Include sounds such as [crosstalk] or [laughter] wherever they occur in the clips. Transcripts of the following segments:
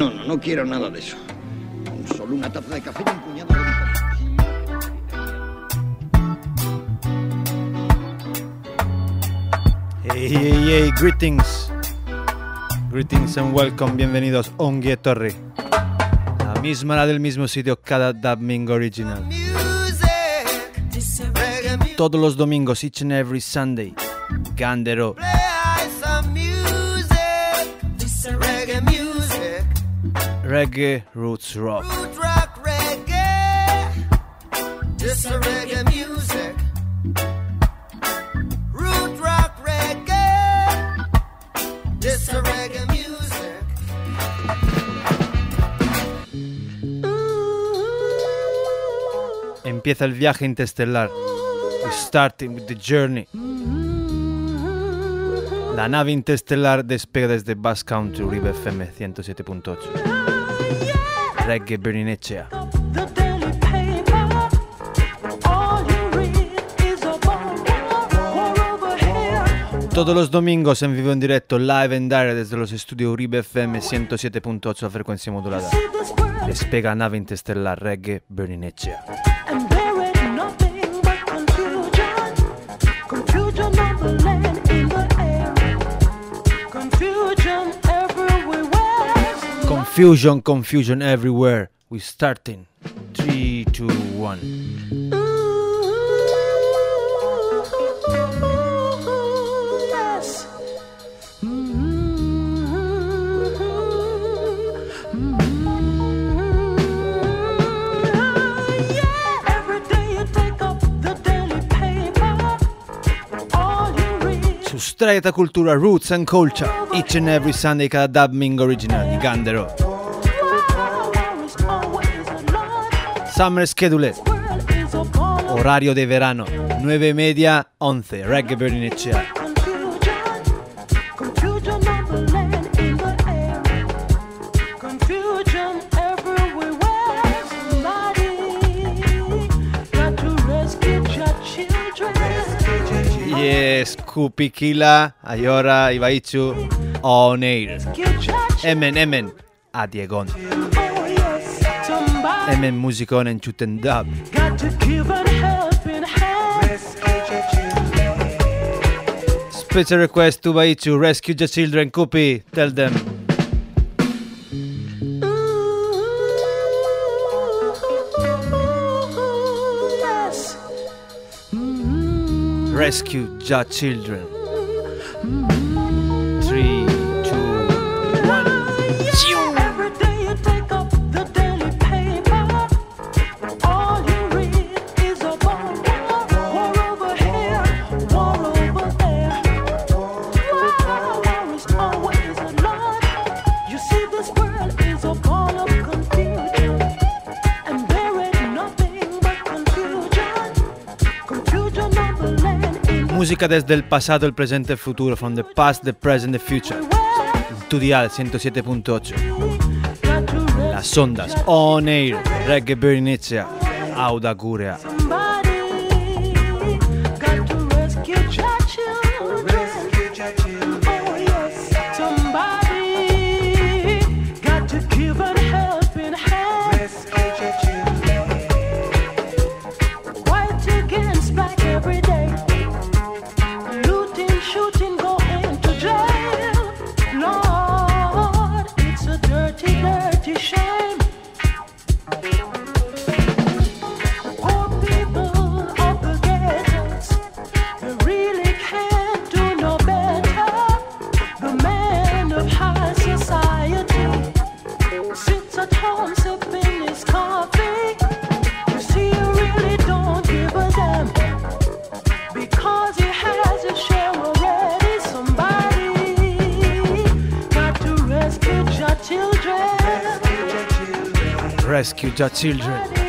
No, no, no quiero nada de eso. Solo una taza de café y un puñado de Hey, hey, hey, greetings. Greetings and welcome, bienvenidos a Ongie Torre. La misma hora del mismo sitio cada domingo original. Todos los domingos, each and every Sunday. Gandero. Reggae Roots Rock. This a reggae music. Root rock reggae. This a reggae music. Empieza el viaje interestelar. Starting with the journey. La nave interestelar despega desde Bass Country, Uribe FM 107.8. Reggae here. Todos los domingos en vivo en directo, live and direct desde los estudios Uribe FM 107.8 a frecuencia modulada. Despega nave interestelar Reggae Berninechea. Confusion, confusion everywhere. We're starting. Three, two, one. Read Sustraeta cultura, roots and culture. Each and every Sunday cada dubbing original di Gandero. is always a lot. Summer schedule. World is a ball of Orario de verano. 9 e media, 11. Reggae Berninechea. confusion. Emen musicon en chuten dub. got to give a helping hand. Special request to Baichu, rescue the children, Kupi. Tell them. Rescue the children. Música desde el pasado, el presente, el futuro. From the past, the present, the future. Tu dial 107.8. Got to Las ondas. On air. Reggae Bernicea. Auda Gurea. Rescue the children.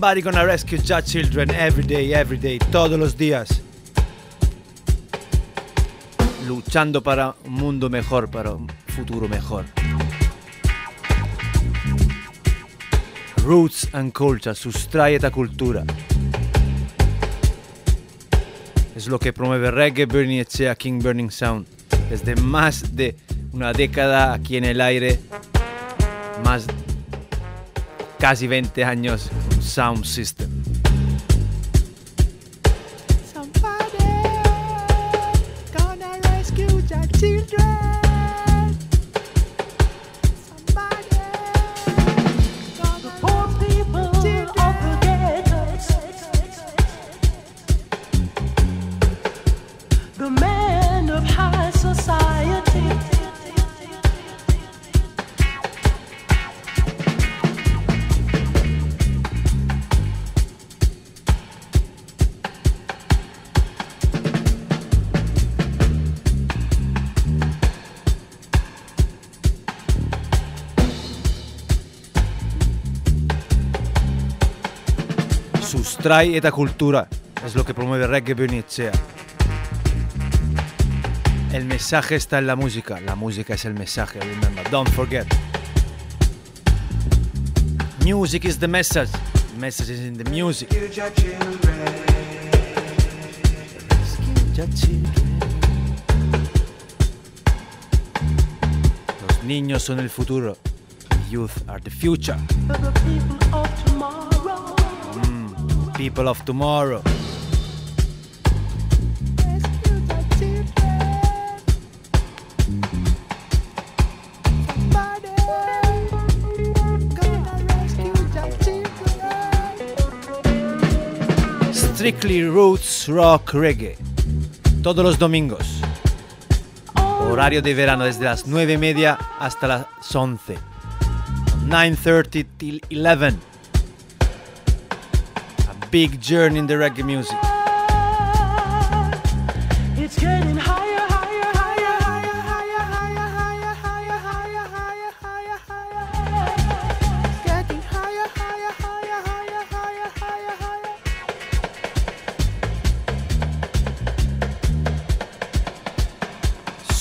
Somebody gonna rescue your children every day, every day, todos los días. Luchando para un mundo mejor, para un futuro mejor. Roots and culture, sustrae esta cultura. Es lo que promueve Reggae Burning Echea King Burning Sound. Desde más de una década aquí en el aire, más casi 20 años, sound system. Sustrae esta cultura. Es lo que promueve Reggae Bernicea. El mensaje está en la música. La música es el mensaje. Remember, don't forget. Music is the message. The message is in the music. Los niños son el futuro. The youth are the future. People of tomorrow. Strictly Roots Rock Reggae. Todos los domingos. Horario de verano desde las 9 y media hasta las 11. 9.30 till 11 big journey in the reggae music.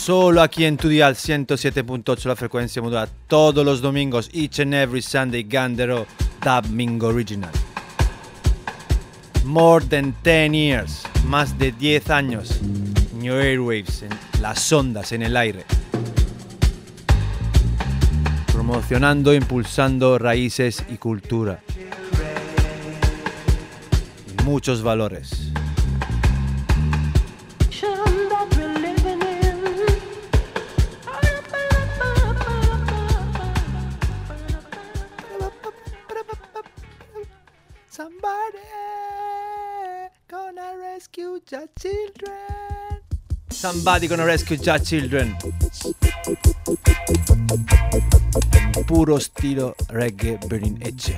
solo aquí en tu dial 107.8 la frecuencia modulada todos los domingos, each and every Sunday, Gandero, Dub Original. More than 10 years, más de 10 años. New Airwaves, en las ondas en el aire. Promocionando, impulsando raíces y cultura. Y muchos valores. Your children. Somebody gonna rescue your children. Puro stilo reggae burning edge.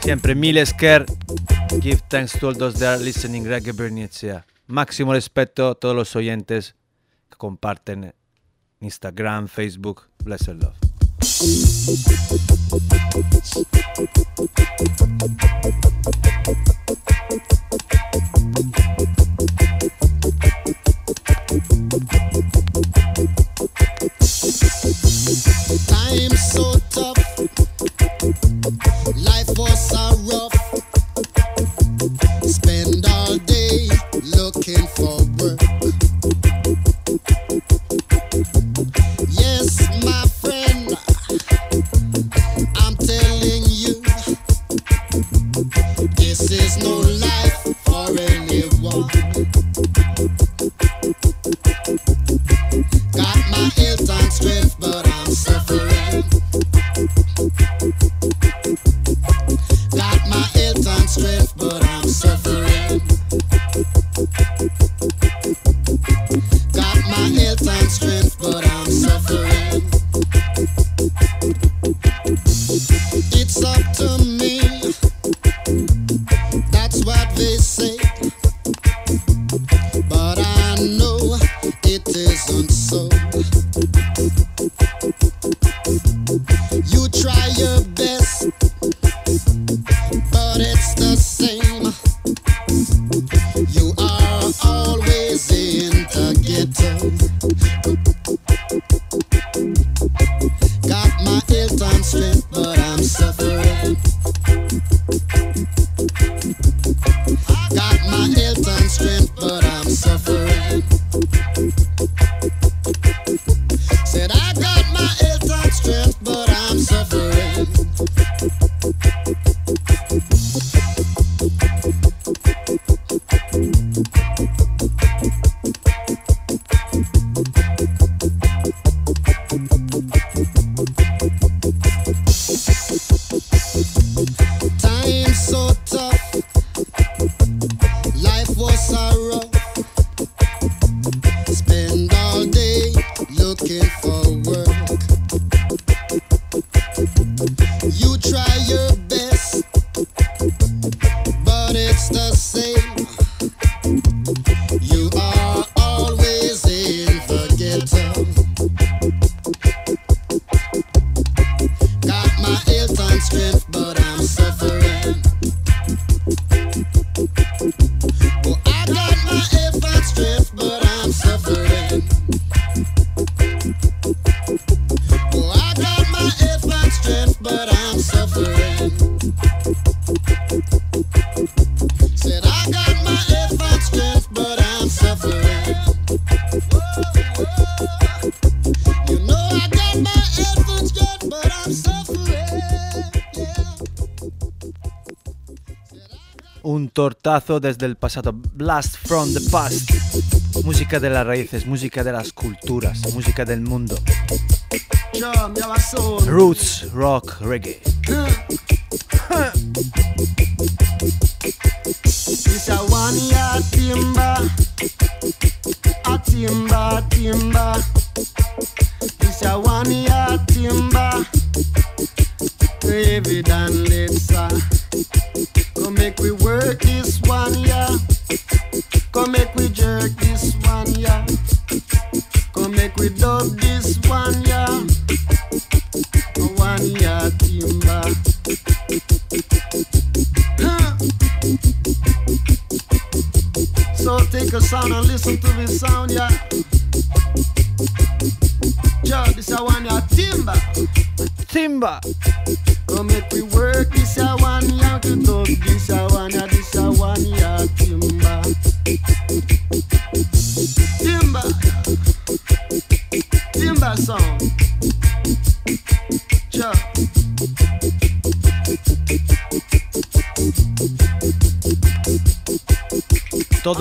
Siempre miles care. Give thanks to all those that are listening reggae burning edge. Máximo respeto a todos los oyentes que comparten Instagram, Facebook. Blessed love. Times no life for anyone. desde el pasado. Blast from the past. Música de las raíces, música de las culturas, música del mundo. Roots, rock, reggae.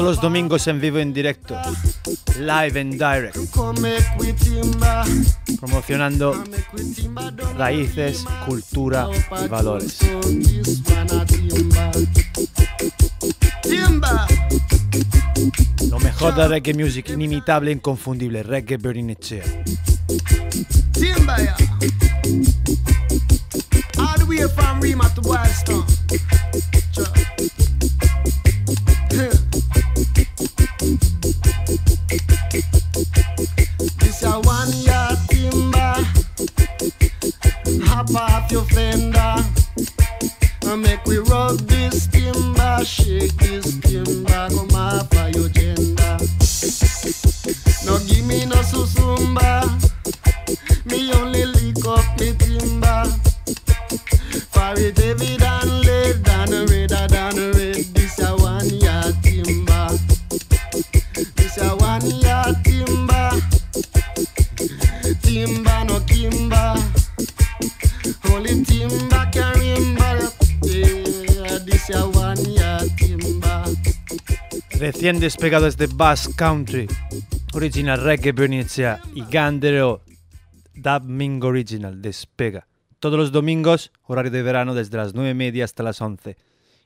todos los domingos en vivo en directo. Live en direct. Promocionando raíces, cultura y valores. Lo mejor de reggae music inimitable e inconfundible, reggae Berinechea. Timba, yeah. recién despegado desde Bass Country, original reggae venecia y Gandero Domingo Original, despega. Todos los domingos, horario de verano desde las 9 y media hasta las 11.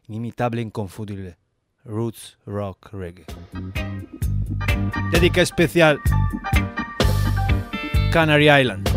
Inimitable, inconfundible. Roots Rock Reggae. Dedica especial Canary Island.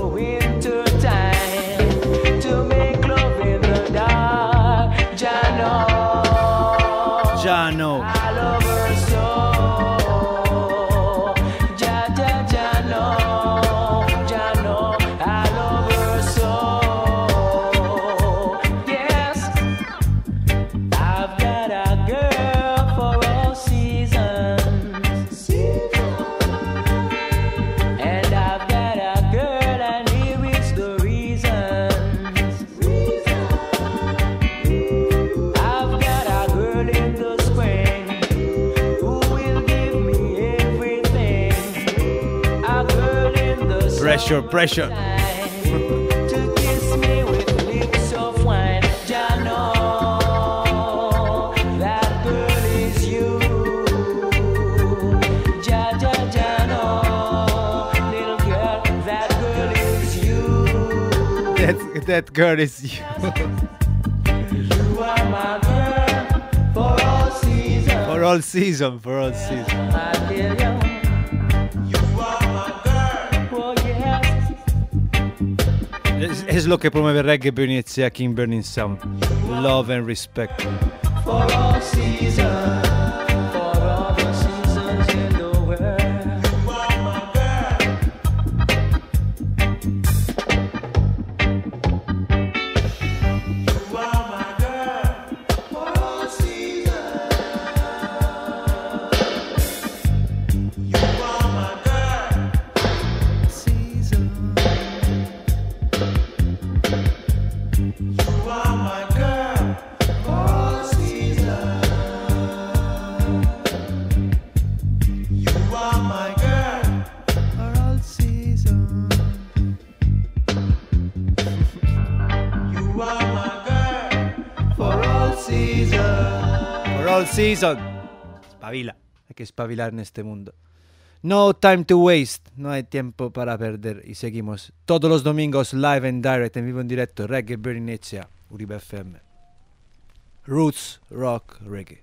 girl is you. You are my girl for all seasons. [laughs] For all season, for all season. Es, lo que promueve Reggae Burning Etsea King Burning Sound. Love and respect. For all seasons. Season. Espabila. Hay que espabilar en este mundo. No time to waste. No hay tiempo para perder. Y seguimos todos los domingos live and direct, en vivo en directo. Reggae Etsea, Uribe FM. Roots, rock, reggae.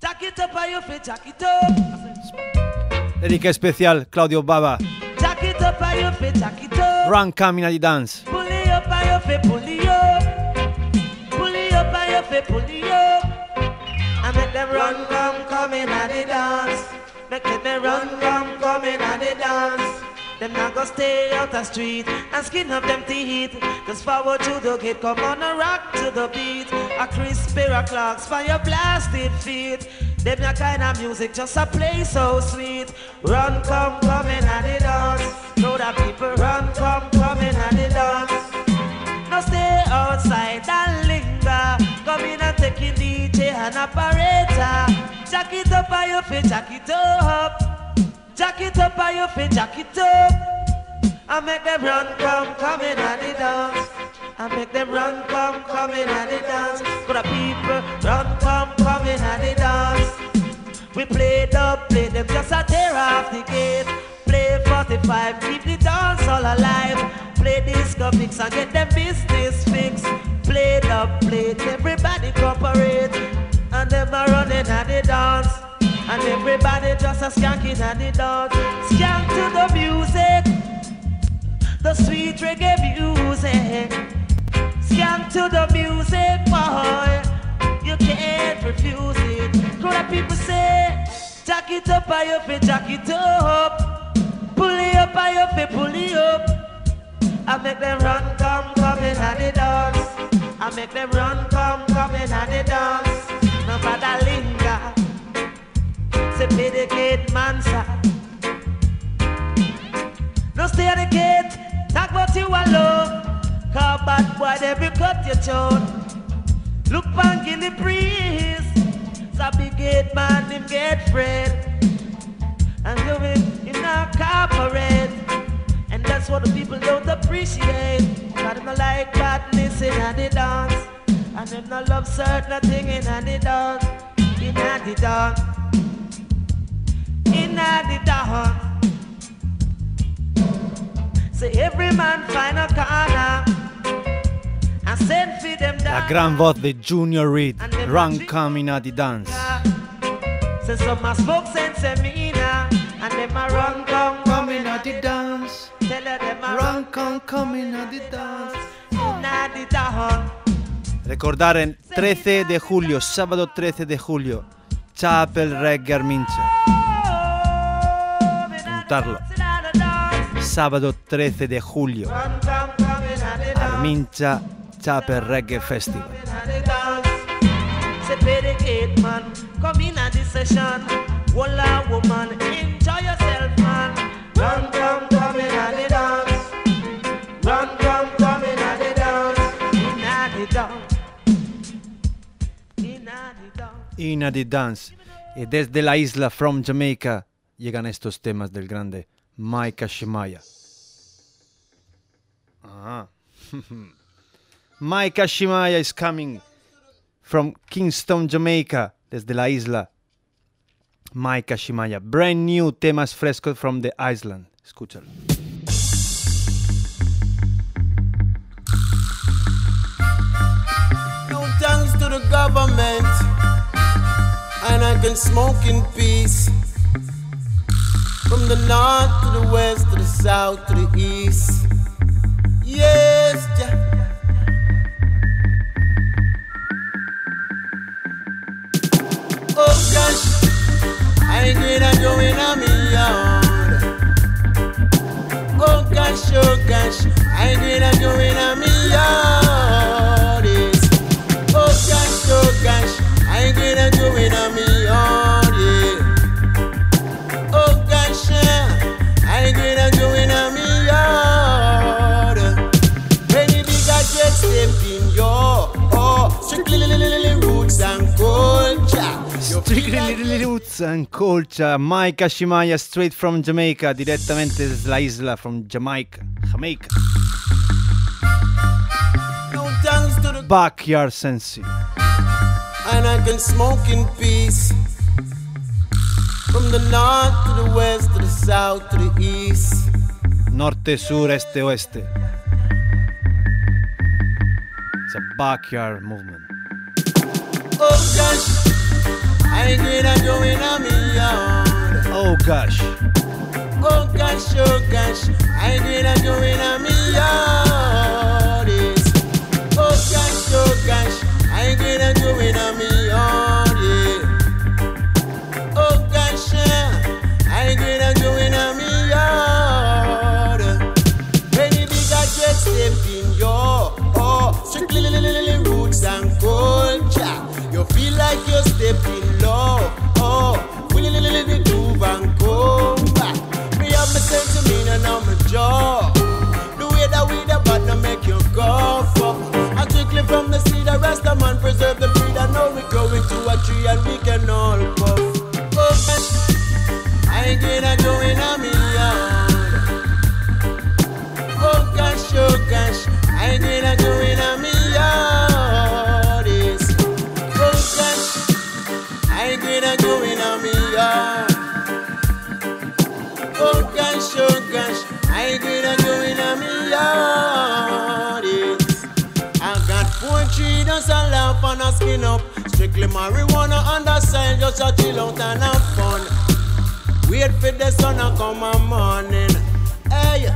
Dedica especial Claudio Baba. Run Camina di Dance. It up, are Them not gonna stay out the street and skin up them teeth. Just forward to the gate, come on and rock to the beat. A crisp pair of clocks for your blasted feet. Them that kind of music just a play so sweet. Run, come, come and they dance. Know that people run, come, come and they dance. Now stay outside and linger. Come in and take in DJ and operator. Jack it up on your feet, jack it up. Jack it up on your feet, jack it up. I make them run, come, come in and they dance. I make them run, come, come in and they dance. For the people, run, come, come in and they dance. We play the play them just a tear off the gate. Play 45, keep the dance all alive. Play disco mix and get them business fixed. Play the play everybody cooperate. And them a running at the dance. And everybody just a skanking at the dance. Skank to the music, the sweet reggae music. Skank to the music, boy. You can't refuse it. Of people say, jack it up, I your feet, jack it up. Pull it up, I your feet, pull it up. I make them run, come, come in and they dance. I make them run, come, come in and they dance. The gate, man, sir. No stay at the gate, talk about you alone. Cause bad boy, they will cut your tone. Look back in the breeze. So big gate man, him get friend. And do it in a corporate. And that's what the people don't appreciate. Cause them not like badness in the dance. And them not love certain thing in the dance. In the dance. In the dance. Say every man find a corner and send for them La down. gran voz de Junior Reed. Run Camina di Dance. Say some a smoke sense semina and them a run come coming at the dance. Tell them a Run, come, coming at the dance. inna the town. Recordar el 13 de julio, sábado 13 de julio, Chapel Reggae Armincha. Apuntarlo. Sábado 13 de julio. Armincha Chapel Reggae Festival. The dance. Y desde la isla From Jamaica llegan estos temas del grande Mike Shimaya. Ah. [laughs] Mike Shimaya is coming from Kingston, Jamaica, desde la isla. Mike Shimaya. Brand new temas frescos from the island. Escúchalo. Thanks to the government, and I can smoke in peace. From the north to the west, to the south, to the east. Yes, Jah. Oh gosh, I ain't gonna go in a me yard. Oh gosh, oh gosh, I ain't gonna go in a me yard. Strictly Roots and Culture, Mike Shimaya straight from Jamaica, direttamente desde la isla from Jamaica, Jamaica. no thanks to the Backyard Sensi. and I can smoke in peace. From the north to the west, to the south, to the east. Norte, sur, este, oeste. It's a backyard movement. Oh gosh, I ain't gonna go in a me yard. Oh gosh. Oh gosh, oh gosh, I ain't gonna go in a me yard. Yes. Oh gosh, oh gosh, I ain't gonna go in a me yard. Yeah. Oh gosh, yeah, I ain't gonna go in a me yard. Any bigger jet step in your oh, strictly roots and culture. You feel like you're stepping low. Oh, will the groove and come back. Me have my sentiment and I'm marijuana on the side, just a chill out and have fun. Wait for the sun to come a morning. Hey,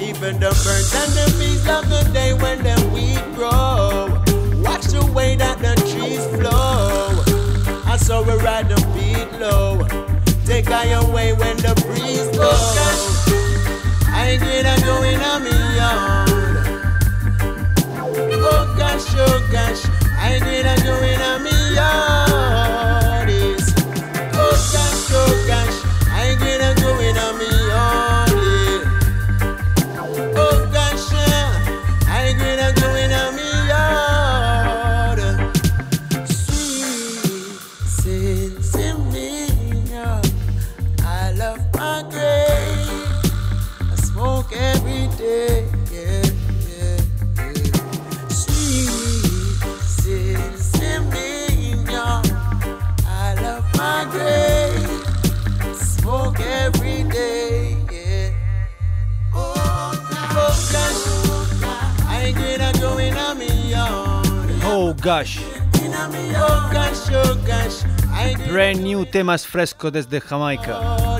even the birds and the bees love the day when the weed grow. Watch the way that the trees flow. I saw we ride the beat low. Take I away when the breeze blows. I ain't gonna go in a me yard. Oh gosh, oh gosh, I ain't gonna go in a me yard. Ain't Brand new temas frescos desde Jamaica.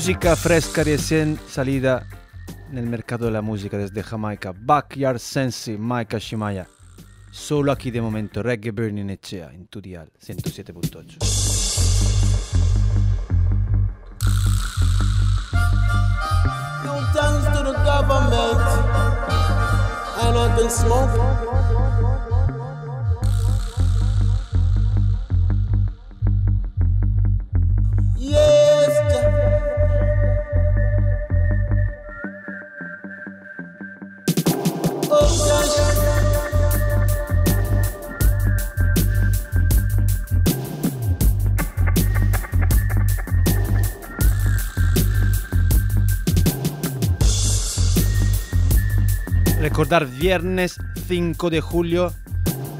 Música fresca recién salida en el mercado de la música desde Jamaica. Backyard Sensi, Maika Shimaya. Solo aquí de momento, Reggae Burning Echea, en tu dial, 107.8. No thanks to the government. I not been. Viernes 5 de julio,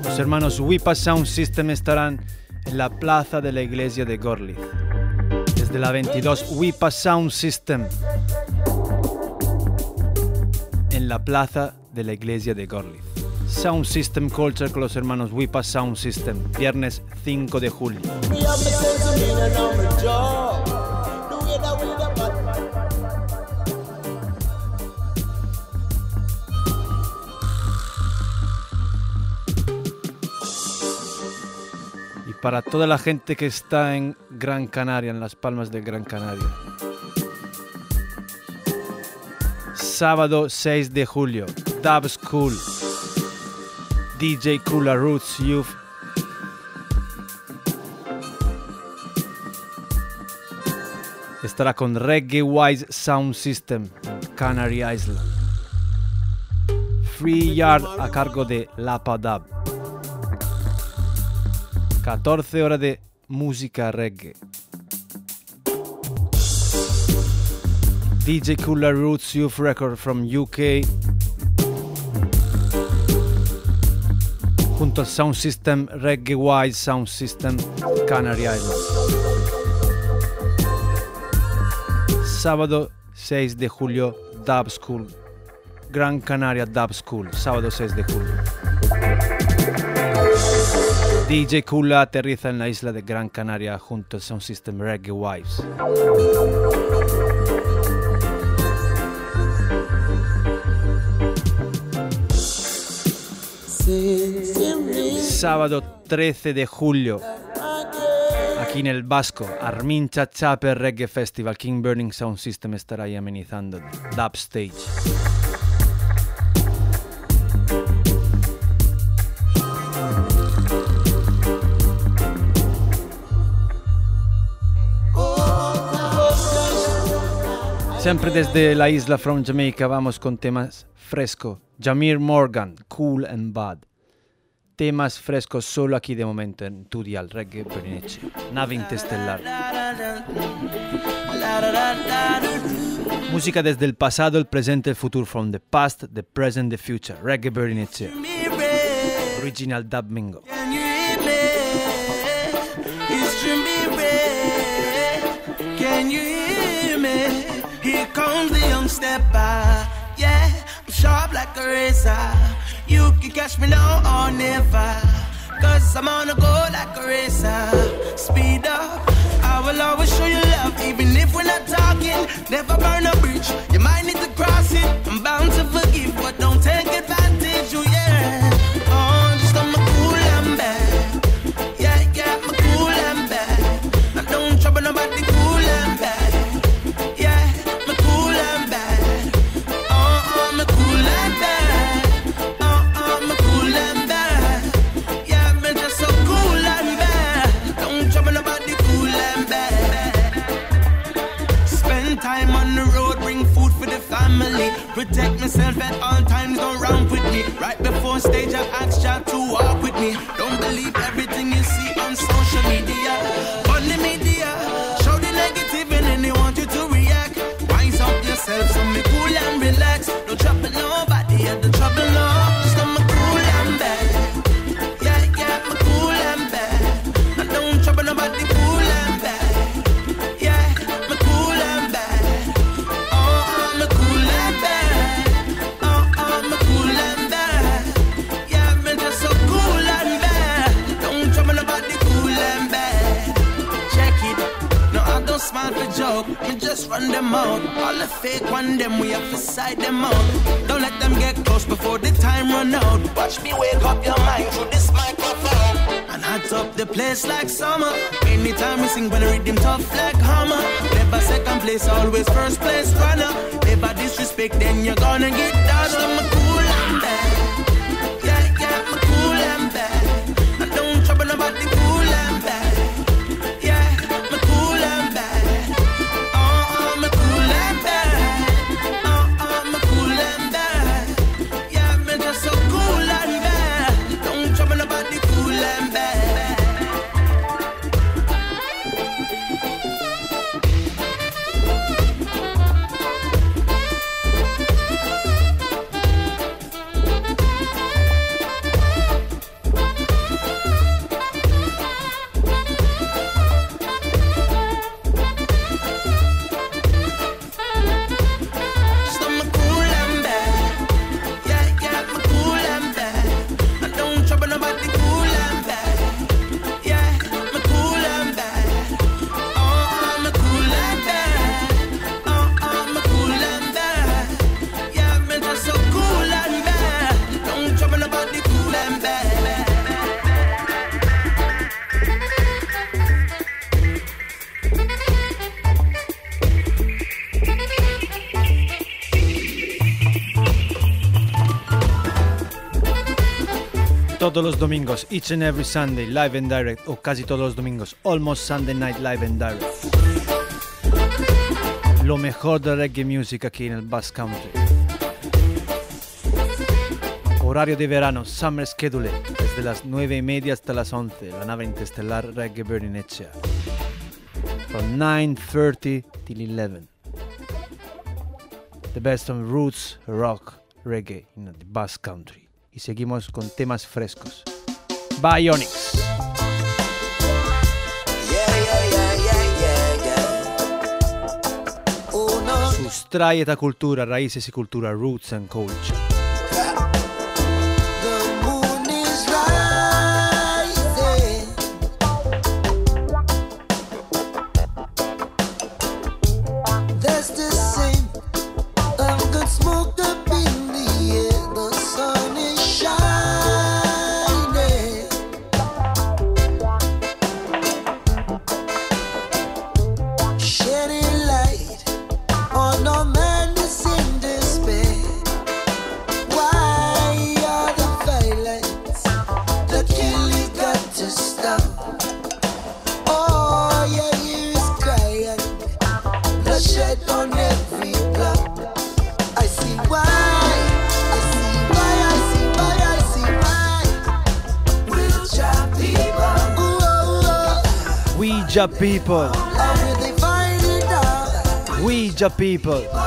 los hermanos Wipa Sound System estarán en la plaza de la iglesia de Gorlitz. Desde la 22 Wipa Sound System en la plaza de la iglesia de Gorlitz. Sound System Culture con los hermanos Wipa Sound System, viernes 5 de julio. Para toda la gente que está en Gran Canaria, en las palmas de Gran Canaria. Sábado 6 de julio, Dub School, DJ Kula Roots Youth. Estará con Reggae Wise Sound System Canary Island. Free Yard a cargo de Lapa Dub. 14 horas de música reggae. DJ Cooler Roots Youth Record from UK. Junto al Sound System Reggae Wise Sound System Canary Islands. Sábado 6 de julio, Dub School. Gran Canaria Dub School. Sábado 6 de julio. DJ Kula aterriza en la isla de Gran Canaria junto al Sound System Reggae Wives. Sábado 13 de julio, aquí en el Vasco, Armin Chachape Reggae Festival, King Burning Sound System estará ahí amenizando Dub Stage. Siempre desde la isla from Jamaica vamos con temas fresco. Jamir Morgan, Cool and Bad. Temas frescos solo aquí de momento en tu dial, Reggae Bernice. Nave interestelar. Música desde el pasado, el presente, el futuro. From the past, the present, the future. Reggae Bernice. Original Dub Mingo. Can you comes the young stepper. Uh, yeah, I'm sharp like a razor. You can catch me now or never. Cause I'm on a go like a racer. Speed up. I will always show you love, even if we're not talking. Never burn a bridge. You might need to cross it. I'm bound to forgive, but don't take advantage. Oh, yeah. Protect myself at all times, don't ramp with me. Right before stage, I asked you to walk with me. Don't believe everything run them out. All the fake one, them we have to side them out. Don't let them get close before the time run out. Watch me wake up your mind through this microphone. And hot up the place like summer. Anytime we sing, when I read them tough like hammer. Never second place, always first place runner. Never disrespect, then you're gonna get down. So I'm cool and Todos los domingos, each and every Sunday, live and direct, o casi todos los domingos, almost Sunday night live and direct. Lo mejor de reggae music aquí en el Bass Country. Horario de verano, summer schedule, desde las 9 y media hasta las 11, la nave interestelar Reggae Burning. From 9.30 till 11. The best of roots, rock, reggae in the Bass Country. Y seguimos con temas frescos. Bionics. Sustrae ta cultura, raíces y cultura, roots and culture. Ouija people, How will they find it out? Ouija people.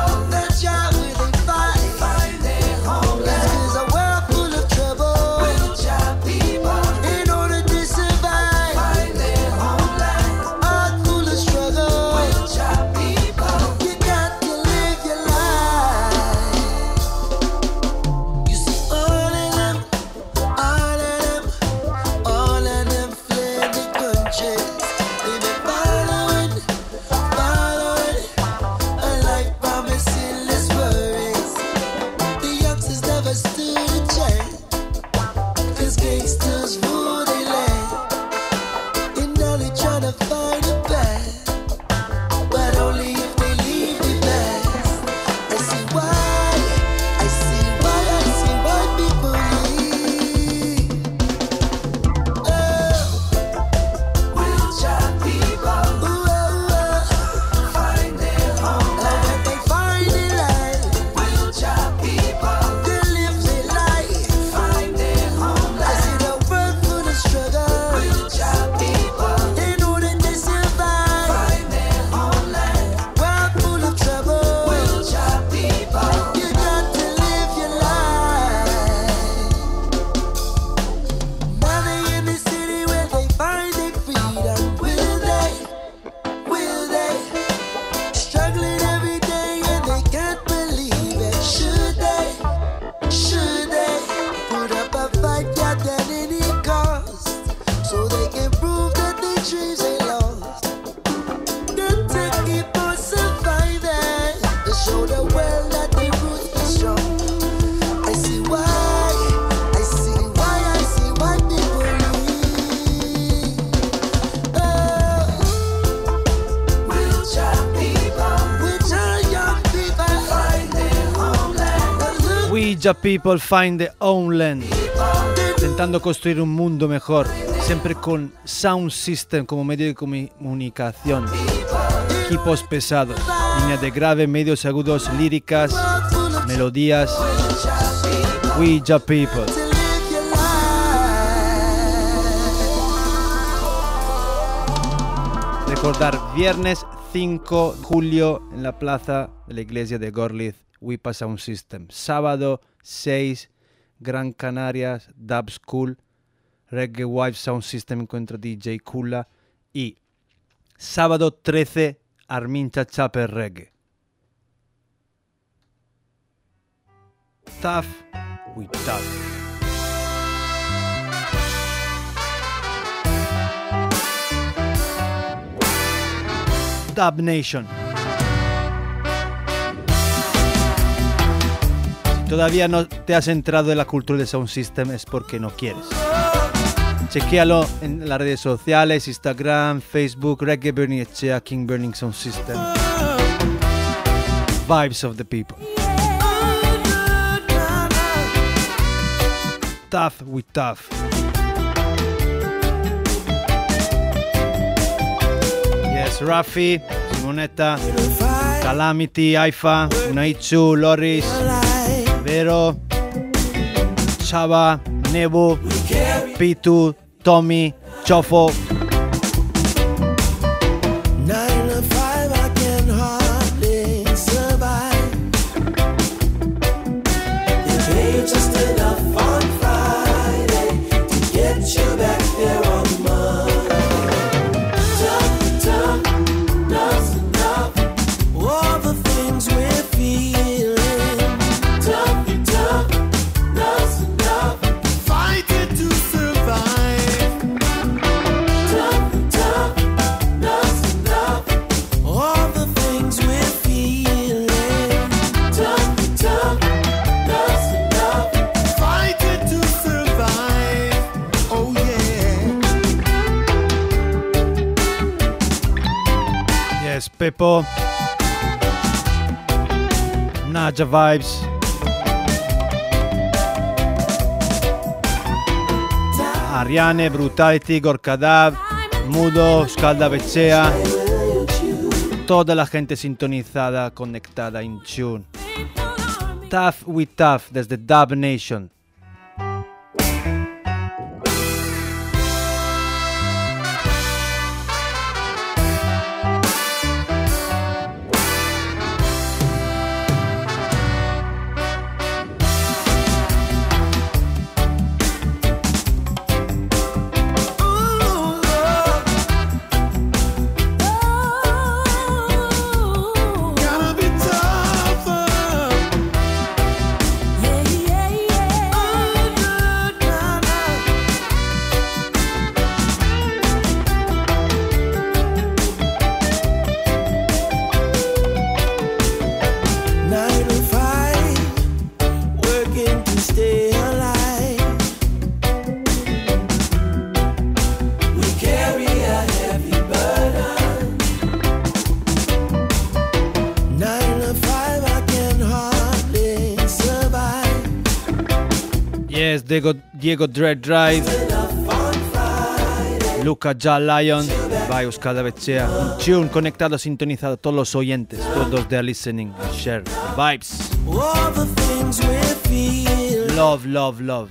Ja People Find Their Own Land, intentando construir un mundo mejor, siempre con Sound System como medio de comunicación, equipos pesados, líneas de grave, medios agudos, líricas, melodías. We Ja People. Recordar viernes 5 de julio en la plaza de la iglesia de Gorlitz, Wipa Sound System. Sábado 6, Gran Canarias, Dub School, Reggae Wife Sound System encuentra DJ Kula. Y sábado 13, Armin Chaper Reggae. Tough with tough. Dub Nation. Todavía no te has entrado en la cultura del Sound System es porque no quieres. Chequéalo en las redes sociales, Instagram, Facebook, Reggae Burning Echea, King Burning Sound System. Vibes of the people. Tough with tough. Yes, Rafi, Simonetta, Calamity, Aifa, Unaichu, Loris, Vero, Chava, Nebu, Pitu, Tommy, Chofo, Pepo, Naja Vibes, Ariane, Brutality, Gorkadav, Mudo, Scalda Becea, toda la gente sintonizada, conectada, in tune. Tough with Tough desde Dub Nation. Diego, Dread Drive, Luca Ja Lion, by Euskal. Un tune conectado, sintonizado, todos los oyentes, todos de listening, share the vibes. Love, love, love.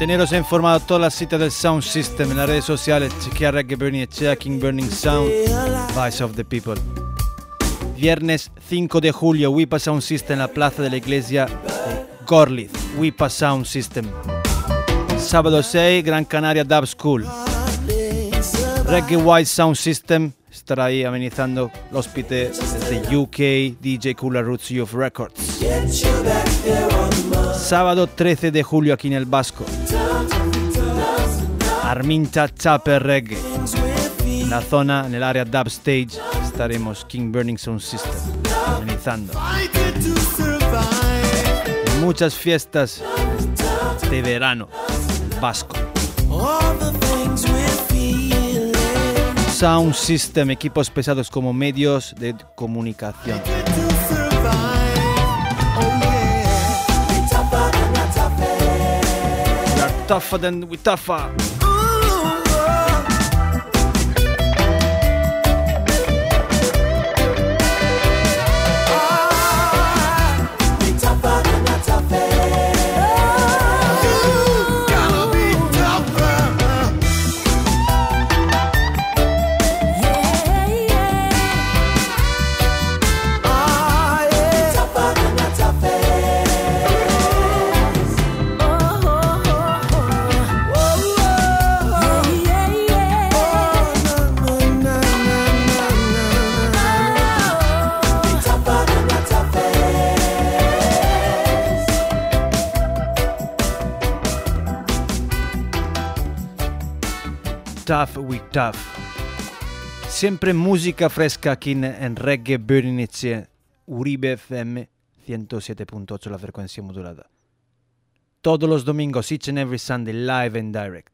Manteneros informados todas las citas del Sound System en las redes sociales. Chequea Reggae Burning Echea, King Burning Sound, Vice of the People. Viernes 5 de julio, Wipa Sound System en la plaza de la iglesia Gorlitz. Wipa Sound System. Sábado 6, Gran Canaria Dub School. Reggae White Sound System estará ahí amenizando el hospite desde UK, DJ Cooler Roots Youth Records. Sábado 13 de julio aquí en el Vasco. Arminta Chapper Reggae. En la zona, en el área Dub Stage, estaremos King Burning Sound System amenizando. En muchas fiestas de verano vasco. Sound System, equipos pesados como medios de comunicación. Tougher than we tougher. Tough. Siempre música fresca aquí en, Reggae Bernice, Uribe FM 107.8 la frecuencia modulada. Todos los domingos, each and every Sunday, live and direct.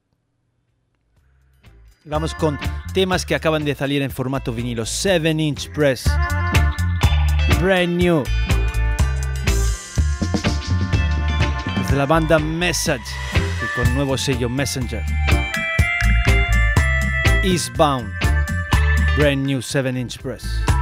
Vamos con temas que acaban de salir en formato vinilo. 7 inch press. Brand new. Desde la banda Message. Y con nuevo sello Messenger. Eastbound. Brand new 7 inch press.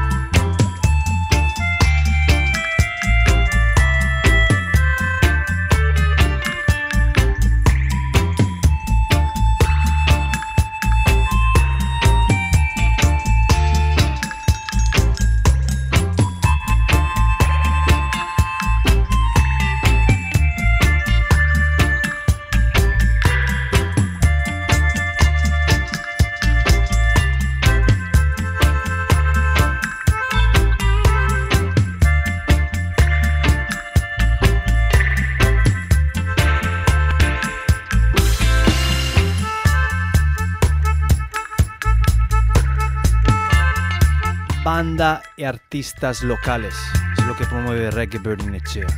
Banda y artistas locales. Es lo que promueve Reggae Burning Echea.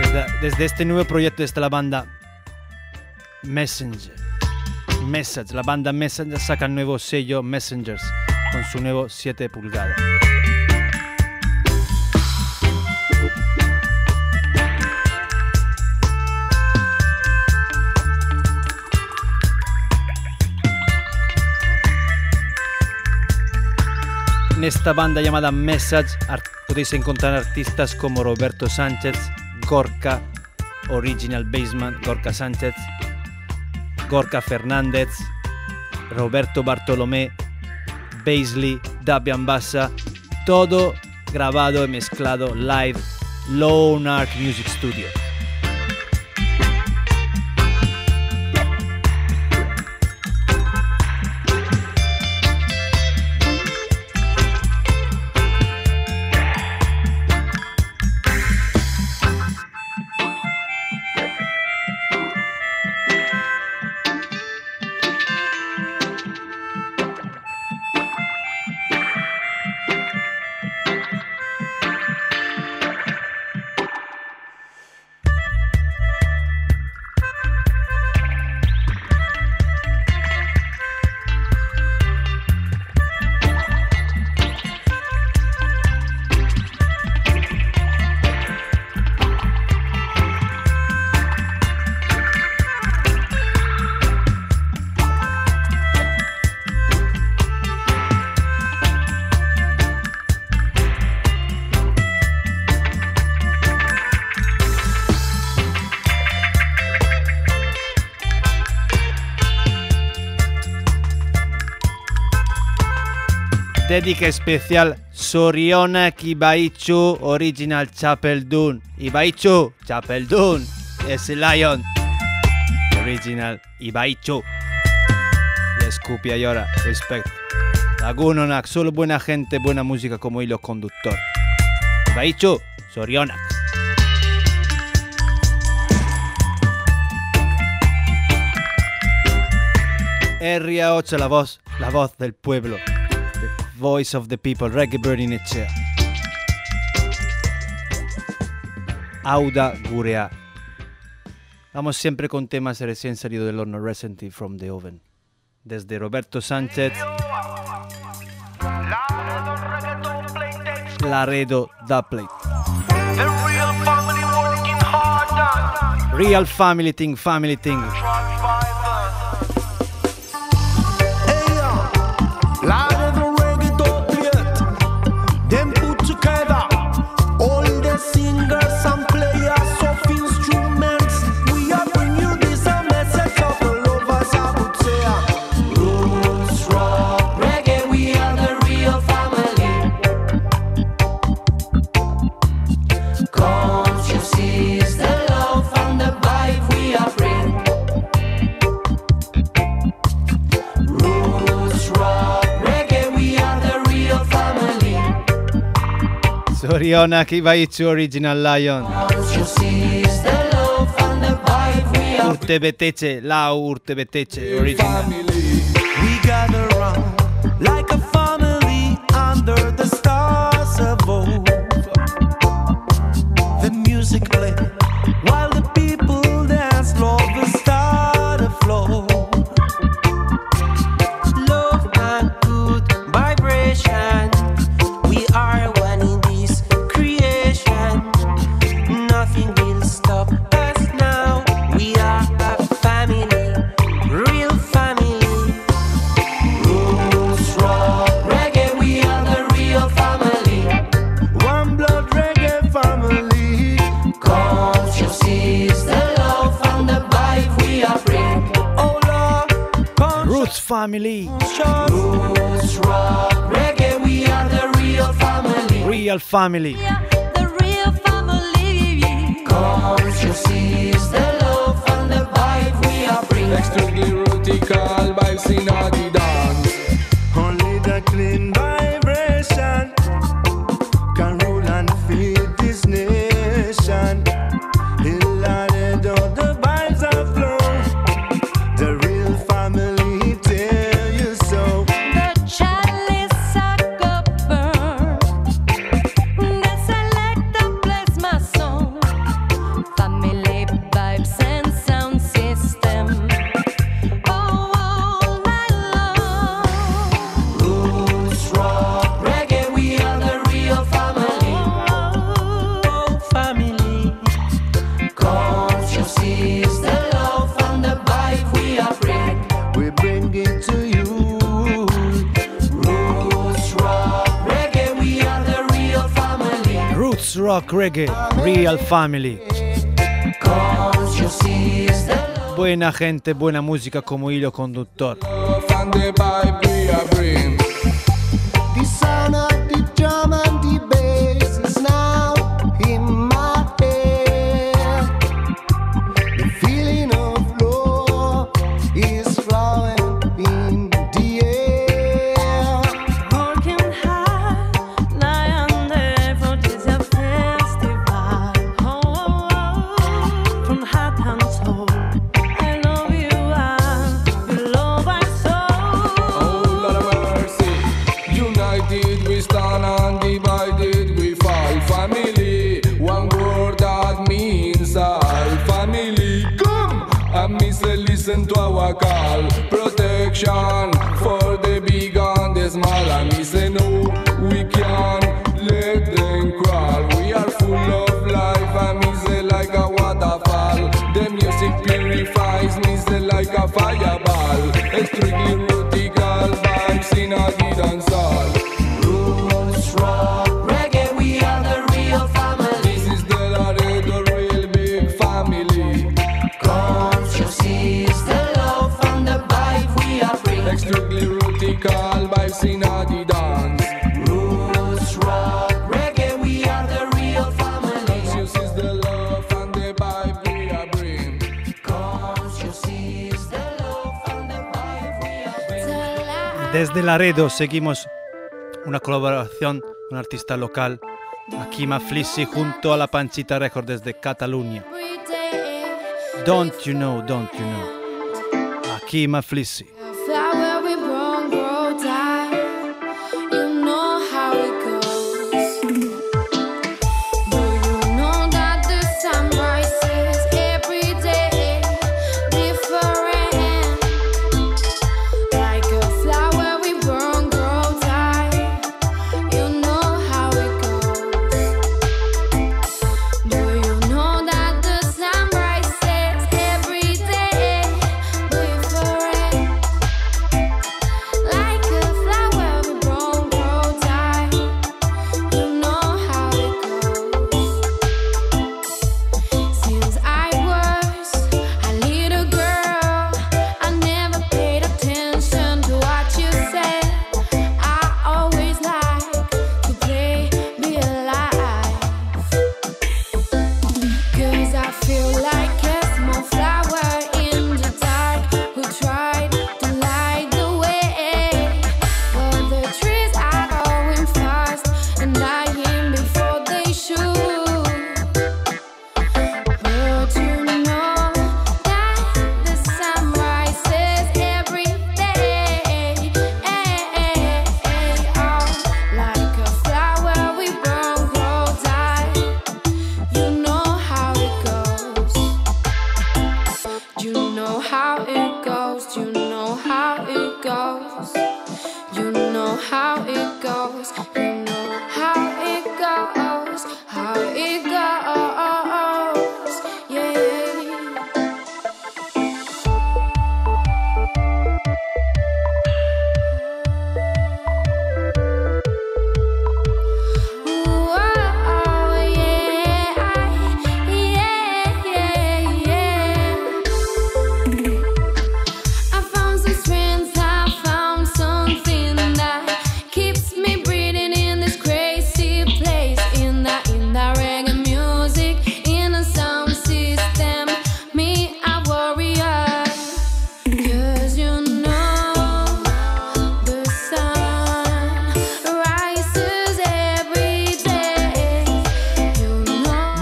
Desde, desde este nuevo proyecto está la banda Messenger. Message, la banda Messenger saca el nuevo sello Messengers con su nuevo 7 pulgadas. En esta banda llamada Message podéis encontrar artistas como Roberto Sánchez, Gorka, Original Basement, Gorka Sánchez, Gorka Fernández, Roberto Bartolomé, Paisley, Dabian Bassa, todo grabado y mezclado live, Lone Arc Music Studio. dedica especial Soriona Kibaichu Original Chapeldun. Ibaichu Chapeldun es Lion. Original Ibaichu. Y escupia y ahora, respecto. Lagunonak, solo buena gente, buena música como hilo conductor. Ibaichu Sorionak. Herria 8, la voz, la voz del pueblo. Voice of the People, Reggae Burning in Ecea. Auda Gurea. Vamos siempre con temas recién salidos del horno, recently from the oven. Desde Roberto Sánchez. Laredo Duplet. Real Family Thing, Family Thing. Riona Oriona Kivaichu Original Lion. Urte betece, la urte betece, original. family. Roots, rock, reggae, we are the real family. Real family. The real family. Conscious is the love and the vibe we are bringing. Extremely rootica. Real Family. Buena gente, buena música como hilo conductor. Desde Laredo seguimos una colaboración con un artista local, Akima Flissi, junto a la Panchita Record desde Cataluña. Don't you know, don't you know. Akima Flissi.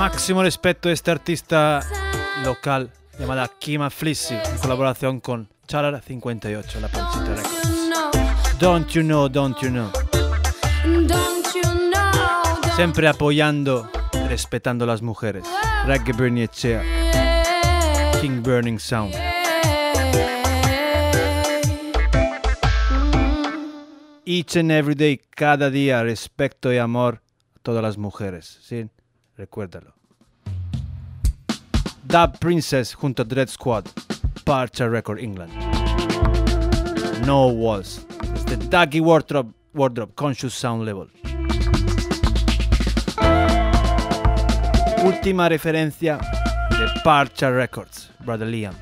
Máximo respeto a este artista local llamada Kima Flissi en colaboración con Charar 58, la Panchita Records. Don't you know, don't you know. Siempre apoyando, respetando a las mujeres. Reggae Bernie Echea. King Burning Sound. Each and every day, cada día, respeto y amor a todas las mujeres. ¿sí? Recuérdalo. Dub Princess junto a Dread Squad, Parcha Record England. No Walls, desde Ducky Wardrobe, Wardrobe Conscious Sound Level. Última referencia de Parcha Records, Brother Liam.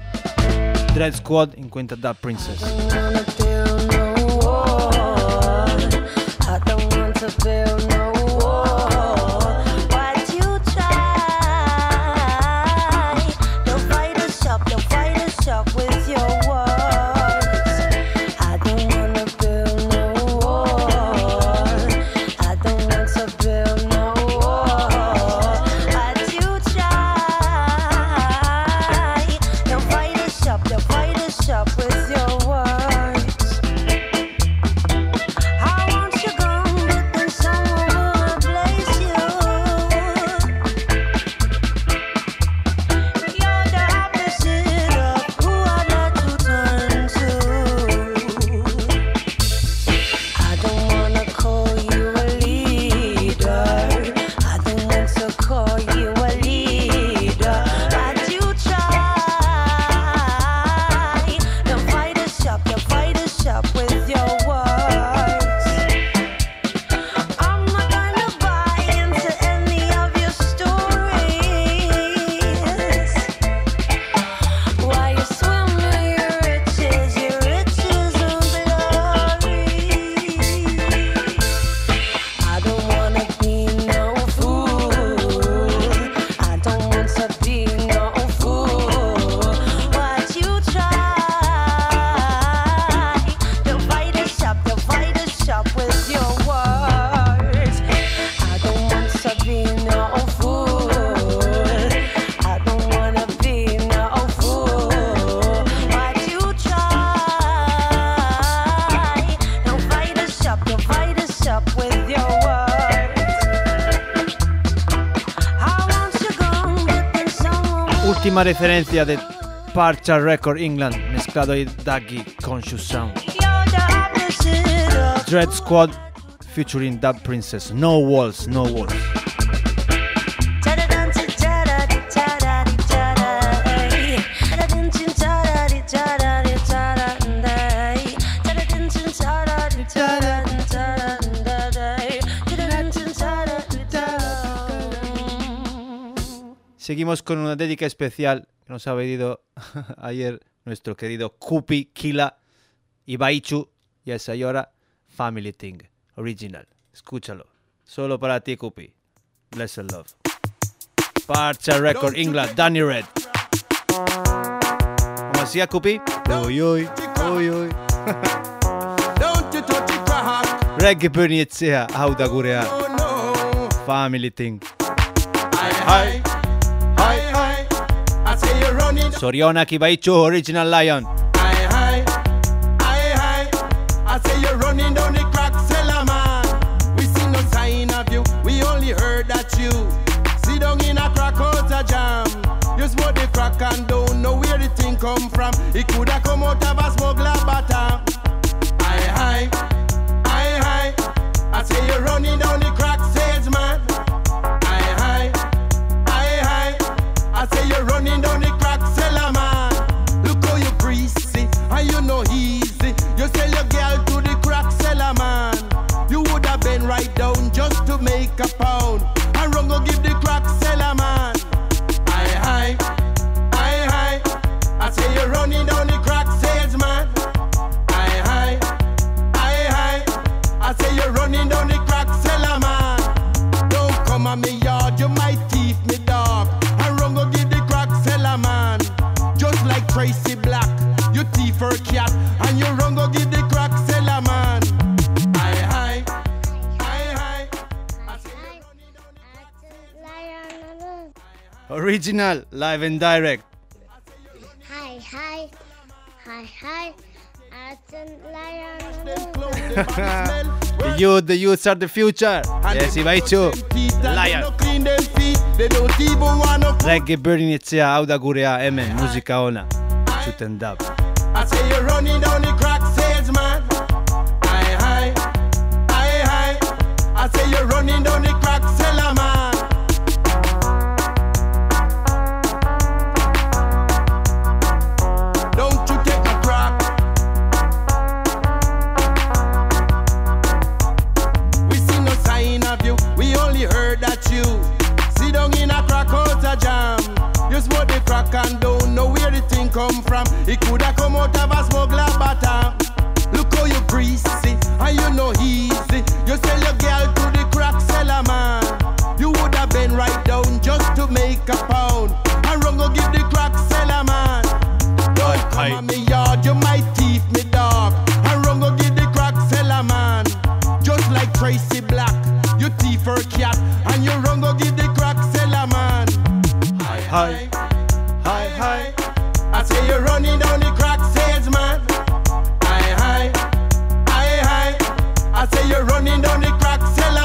Dread Squad encuentra Dub Princess. Última referencia de Parcha Record England, mezclado y Daggy Conscious Sound. Dread Squad featuring Dub Princess. No walls, no walls. Seguimos con una dedica especial que nos ha pedido [laughs] ayer nuestro querido Kupi Kila Ibaichu y a esa hora Family Thing Original. Escúchalo. Solo para ti, Kupi. Bless and love. Parcha Record England, Danny Red. ¿Cómo hacía Kupi? Uy, uy, uy, uy. [laughs] Reggae Bernie Etzea, Auda Gurea. Family Thing. Hi, hi, hi, Soriona Kibaichu, Original Lion. Hi, hi, hi, hi. I say you're running down the crack cellar, man. We see no sign of you. We only heard that you sit down in a crack house a jam. You smoke the crack and don't know where the thing come from. It coulda come out of Original, live and direct. Hi, hi, hi, hi. Action lion. The youth, the youths are the future. Yes, Ibaichu. Lion. clean them feet, they don't even wanna Reggae Bernie Etzea, Auda Gurea, Emen, Música Ona. Shoot and dub. I say you're running down the come from. It coulda come out of a smuggler bottom. Look how you greasy and you know easy. You sell your girl to the crack seller man. You would have been right down just to make a pound. And run go give the crack seller man. Don't come at me yard, you might thief me dog. And run go give the crack seller man. Just like Tracy Black, you thief her cat, and you run go give the crack seller man. Hi, hi. Running down the crack salesman. Hi, hi, hi, hi. I say you're running down the crack seller.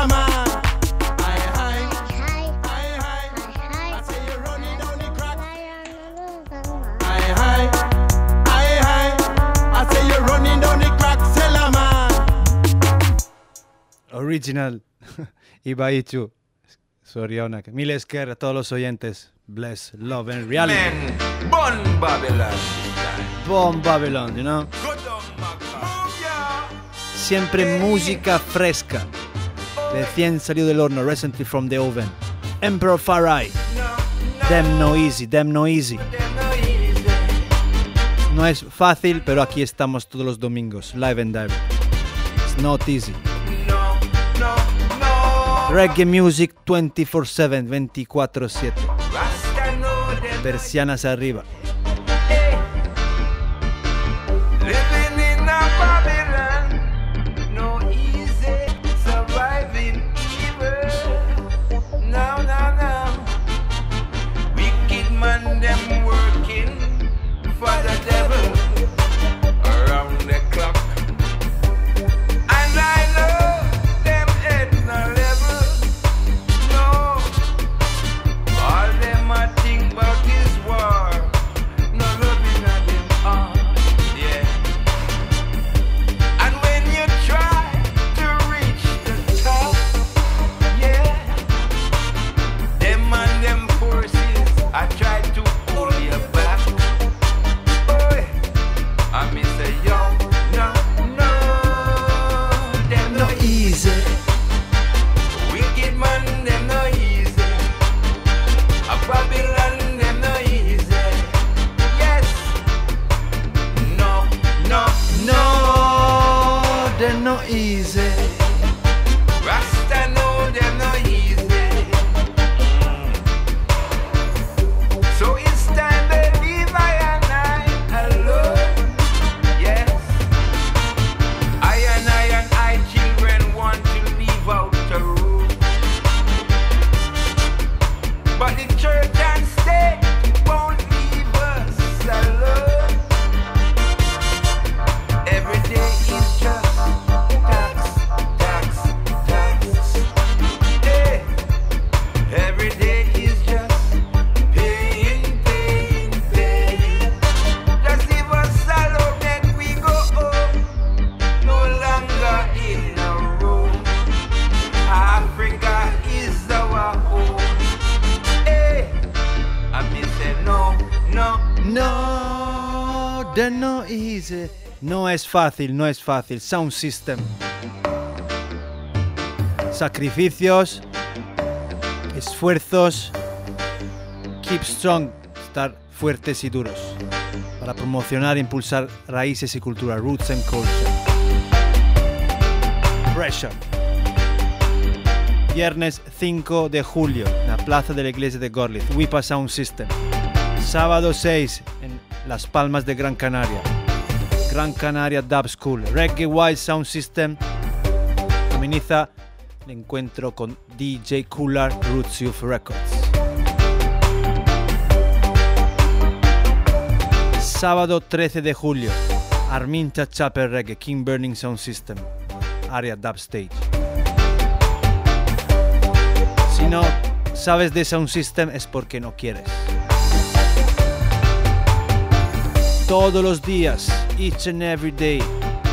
Original, Ibaichu. Mil Esquerra, todos los oyentes. Bless, love and reality. Men, Bun Babylon. Bomb Babylon, you know? Siempre música fresca. Recién salió del horno, recently from the oven. Emperor Farai. Them no easy, them no easy. No es fácil, pero aquí estamos todos los domingos, live and direct. It's not easy. Reggae music 24-7, 24-7. Persianas arriba. Fácil, no es fácil. Sound System. Sacrificios, esfuerzos. Keep strong, estar fuertes y duros. Para promocionar e impulsar raíces y cultura, roots and culture. Pressure. Viernes 5 de julio, en la plaza de la iglesia de Gorlitz, Wipa Sound System. Sábado 6, en Las Palmas de Gran Canaria. Gran Canaria Dub School. Reggae Wild Sound System ameniza el encuentro con DJ Cooler Roots Youth Records. Sábado 13 de julio, Arminta Chapel Reggae King Burning Sound System, área Dub Stage. Si no sabes de Sound System es porque no quieres. Todos los días, each and every day,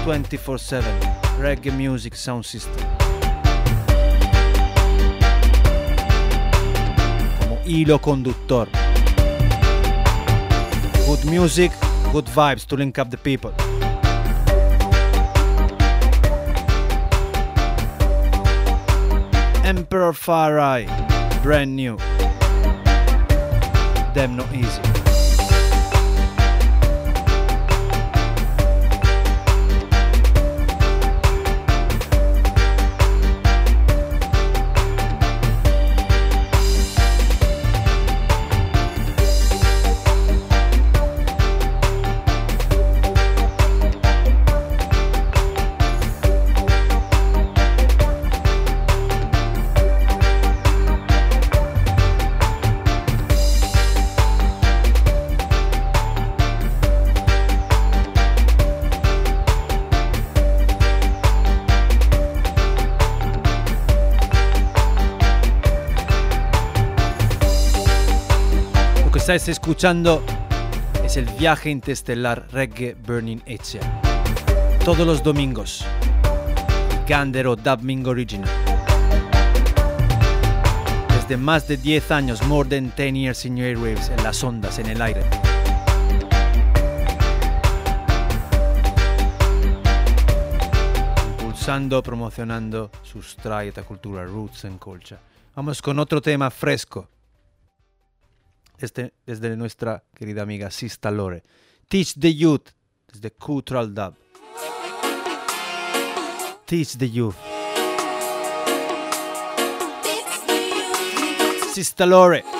24/7, Reggae Music Sound System. Como hilo conductor. Good music, good vibes to link up the people. Emperor Far Eye, brand new. Them not easy. Escuchando es el viaje interestelar Reggae Burning Echea. Todos los domingos. Gandero Dubbing Original. Desde más de 10 años, more than 10 years in your airwaves, en las ondas, en el aire. Impulsando, promocionando sustrae cultura, roots and culture. Vamos con otro tema fresco este, desde nuestra querida amiga Sista Lore. Teach the Youth, desde Cultural Dub. Teach the Youth. Sista Lore.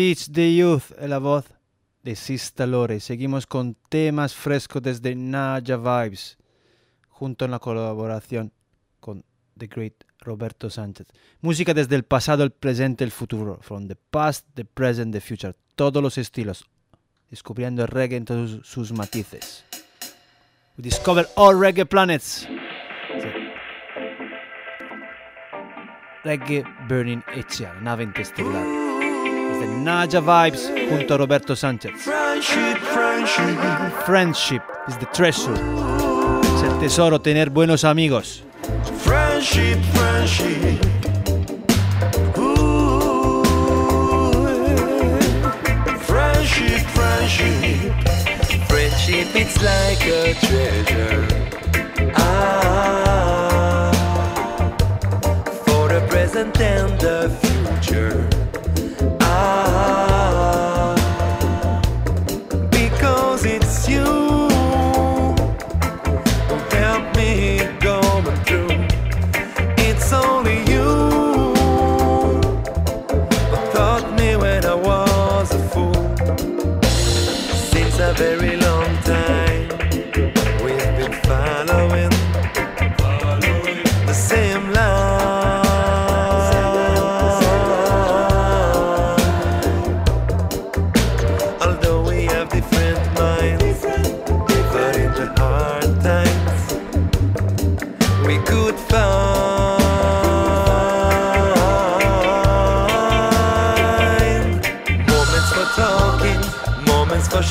Teach the Youth en la voz de Sista Lore. Seguimos con temas frescos desde Naya Vibes, junto en la colaboración con The Great Roberto Sánchez. Música desde el pasado, el presente, el futuro. From the past, the present, the future. Todos los estilos. Descubriendo el reggae en todos sus matices. We discover all reggae planets. Reggae Burning Echea, nave interestelar. Desde Naja Vibes junto a Roberto Sánchez. Friendship, friendship, Friendship is the treasure. Es el tesoro tener buenos amigos. friendship, friendship. Friendship, friendship. Friendship, it's like a treasure. Ah, for the present and the future. Ah,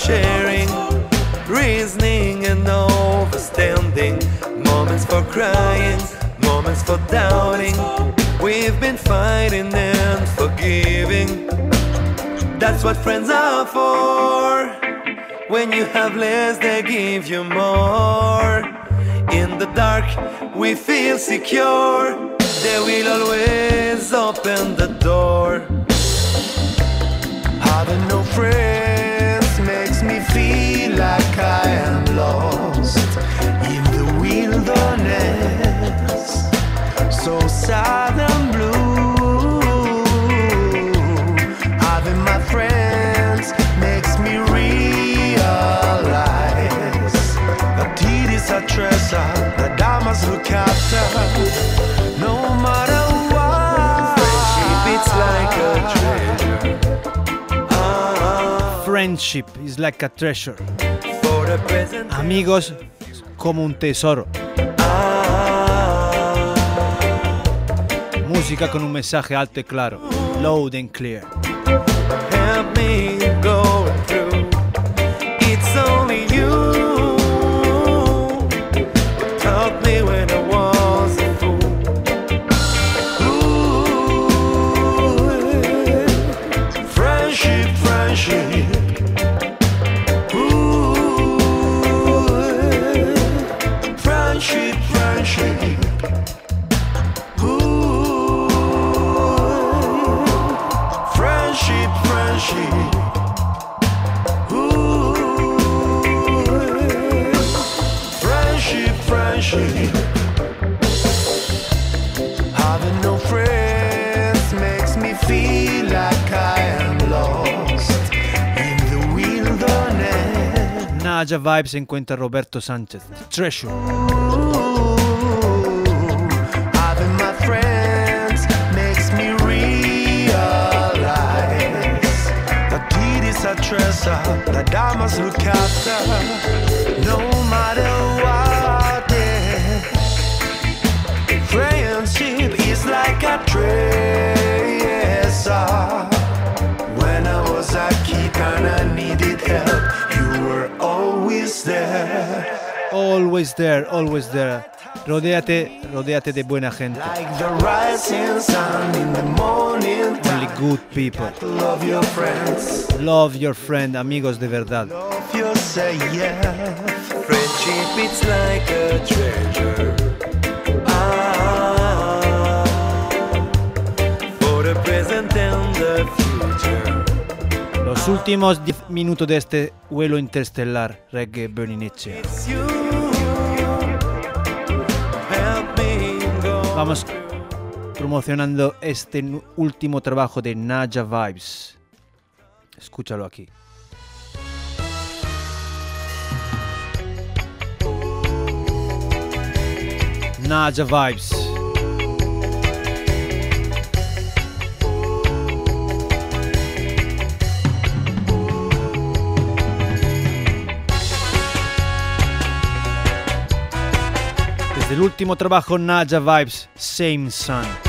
sharing, reasoning and overstanding, moments for crying, moments for doubting. We've been fighting and forgiving. That's what friends are for. When you have less, they give you more. In the dark, we feel secure. They will always open the door. Having no friends I am lost in the wilderness. So sad and blue. Having my friends makes me realize that it is a treasure that I must look after. No matter what, friendship it's like a treasure. Uh-huh. Friendship is like a treasure. Amigos como un tesoro. Música con un mensaje alto y claro. Loud and clear. Wilderness. Naja Vibes encuentra a Roberto Sánchez. Treasure. Having my friends makes me Always there, always there. Rodéate, rodéate de buena gente. Like the rising sun in the morning Only good people. Love your friends. Love your friend, amigos de verdad. If you say yeah, friendship it's like a últimos 10 minutos de este vuelo interestelar reggae Bernie Nietzsche. Vamos promocionando este último trabajo de Naja Vibes. Escúchalo aquí. Naja Vibes. del último trabajo Naja Vibes, Same Sun.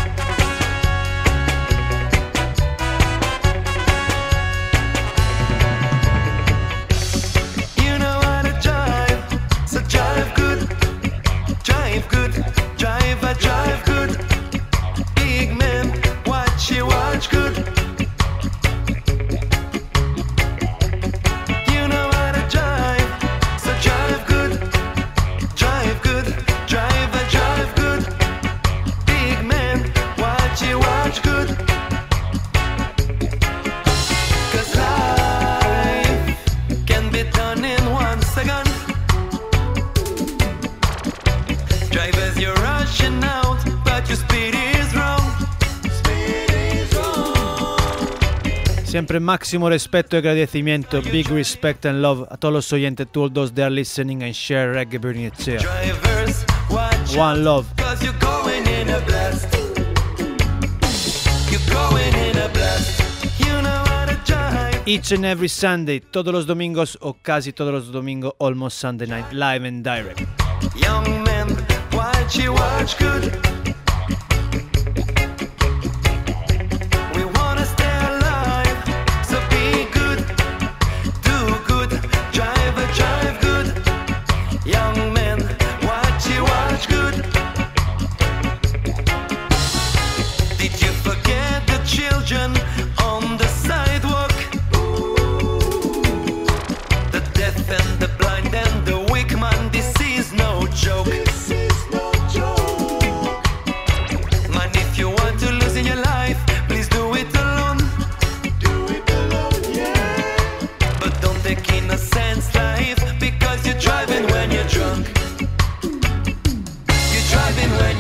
Siempre máximo rispetto e agradecimiento. Big respect and love a todos los oyentes, tutti los che are listening and share Reggae Burning Itself. One love. Each and every Sunday, todos los domingos o casi todos los domingos, almost Sunday night, live and direct. Young men, watch you watch good. young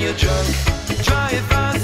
you're drunk, drive fast.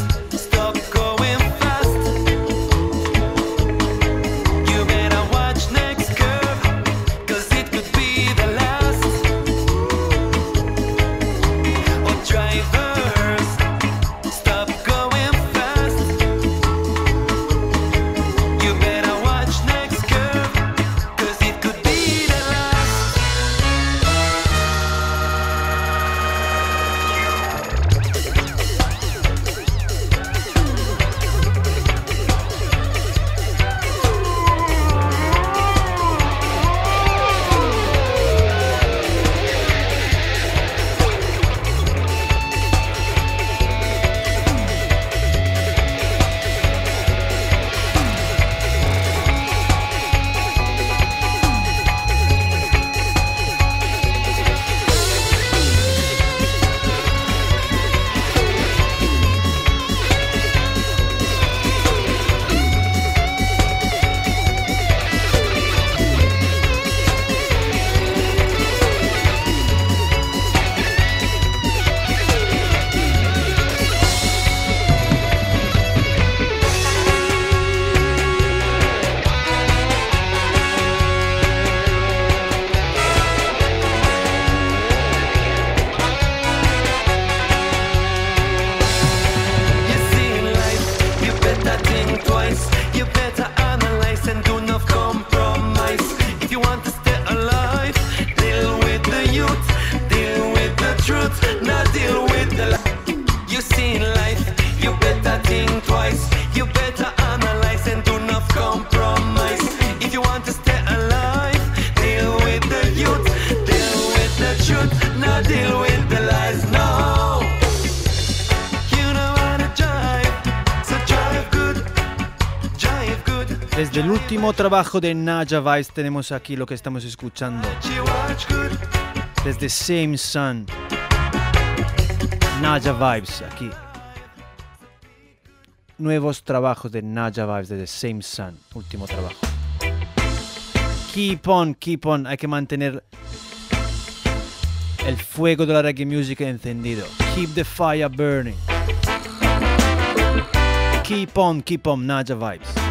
último trabajo de Naja Vice tenemos aquí lo que estamos escuchando. Desde Same Sun. Naja Vibes aquí. Nuevos trabajos de Naja Vibes desde Same Sun. Último trabajo. Keep on, keep on. Hay que mantener el fuego de la reggae music encendido. Keep the fire burning. Keep on, keep on, Naja Vibes.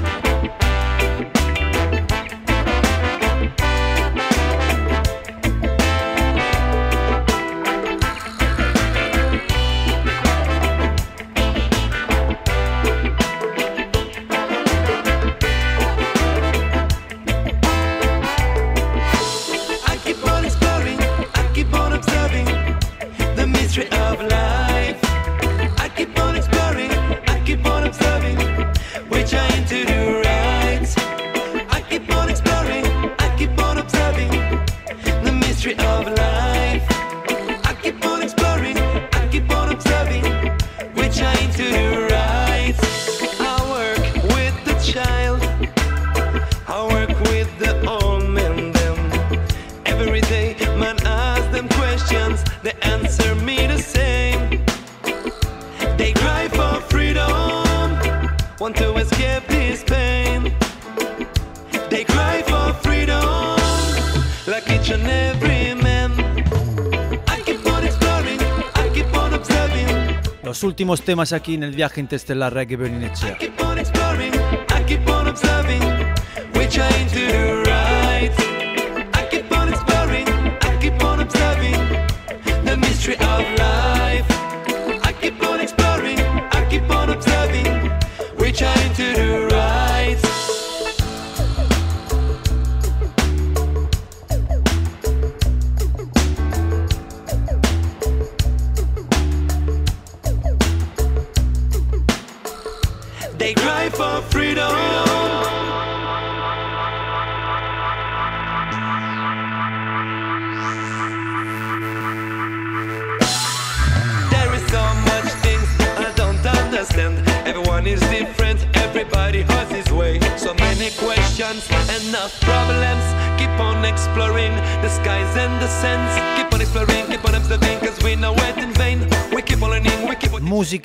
Últimos temas aquí en el viaje interestelar Reggae Burning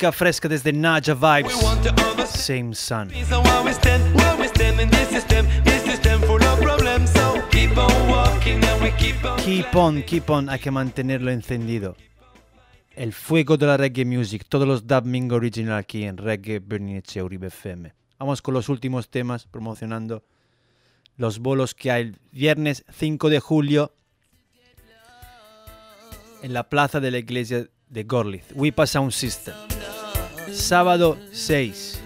fresca desde Naja Vibes. We. Same Sun. We we keep on we keep on. Hay que mantenerlo encendido. El fuego de la reggae music, todos los dub mingo original aquí en Reggae Burning Echea Uribe FM. Vamos con los últimos temas promocionando los bolos que hay el viernes 5 de julio en la plaza de la iglesia de Gorlitz, Wipa Sound System. Sábado 6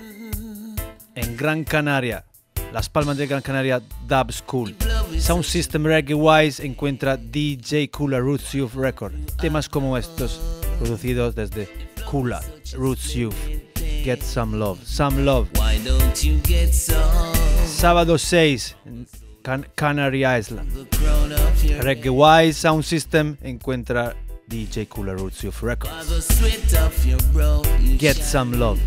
en Gran Canaria, Las Palmas de Gran Canaria Dub School. Sound System Reggae Wise encuentra DJ Kula Roots Youth Record. Temas como estos producidos desde Kula Roots Youth. Get some love, some love. Why don't you get some? Sábado 6 en Can- Canary Island. Reggae Wise Sound System encuentra DJ Kula Roots Youth Record. the sweat of your brow. You Get some love.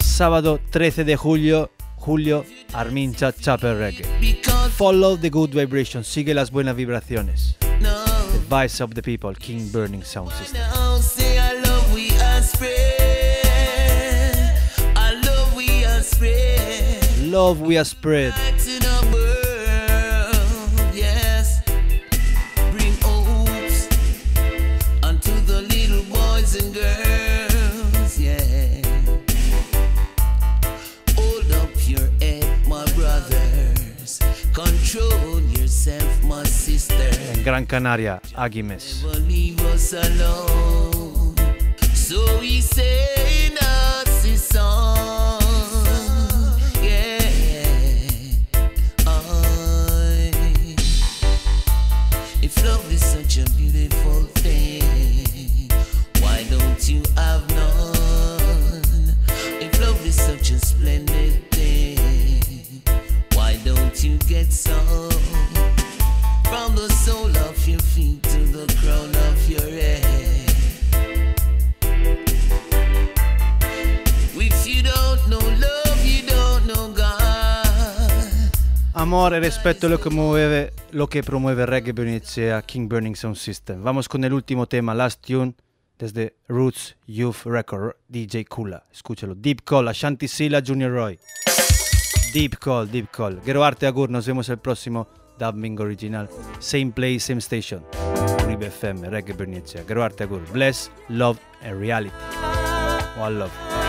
Sábado 13 de julio, julio Armincha Chapel Reggae. Follow the good vibration, sigue las buenas vibraciones. The Vice of the People, King Burning Sound System. love we are spread. Thing, why don't you have none? If love is such a splendid Amor y respeto es lo que mueve, lo que promueve Reggae Echea, King Burning Sound System. Vamos con el último tema, Last Tune, desde Roots Youth Record, DJ Kula. Escúchalo. Deep Call, Ashanti Silla, Junior Roy. Deep Call, Deep Call. Gero Arte Agur, nos vemos el próximo Dub Mingo Original. Same place, same station. Uribe FM, Reggae Burning Echea. Gero Arte Agur. Bless, love and reality. One love.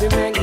You make